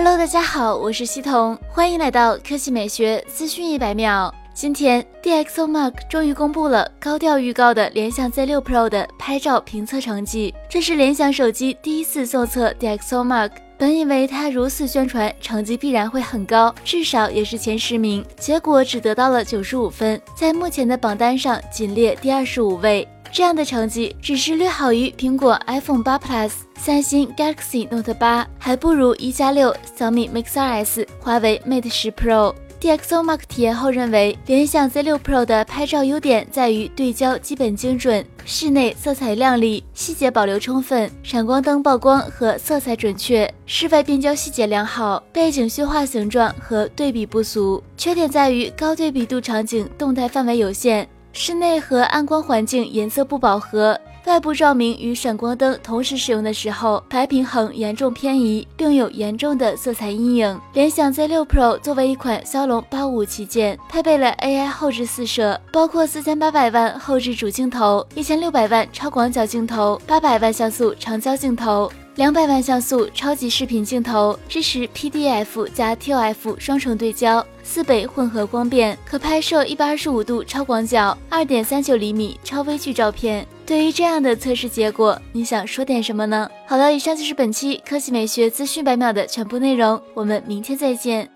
Hello，大家好，我是西彤，欢迎来到科技美学资讯一百秒。今天，DxOMark 终于公布了高调预告的联想 Z6 Pro 的拍照评测成绩，这是联想手机第一次送测 DxOMark。本以为它如此宣传，成绩必然会很高，至少也是前十名，结果只得到了九十五分，在目前的榜单上仅列第二十五位。这样的成绩只是略好于苹果 iPhone 八 Plus、三星 Galaxy Note 八，还不如一加六、小米 Mix 2S、华为 Mate 十 Pro。DxOMark 体验后认为，联想 Z6 Pro 的拍照优点在于对焦基本精准，室内色彩亮丽，细节保留充分，闪光灯曝光和色彩准确，室外变焦细节良好，背景虚化形状和对比不俗。缺点在于高对比度场景动态范围有限。室内和暗光环境颜色不饱和，外部照明与闪光灯同时使用的时候，白平衡严重偏移，并有严重的色彩阴影。联想 Z6 Pro 作为一款骁龙八五旗舰，配备了 AI 后置四摄，包括四千八百万后置主镜头、一千六百万超广角镜头、八百万像素长焦镜头。两百万像素超级视频镜头，支持 PDF 加 TOF 双重对焦，四倍混合光变，可拍摄一百二十五度超广角、二点三九厘米超微距照片。对于这样的测试结果，你想说点什么呢？好了，以上就是本期科技美学资讯百秒的全部内容，我们明天再见。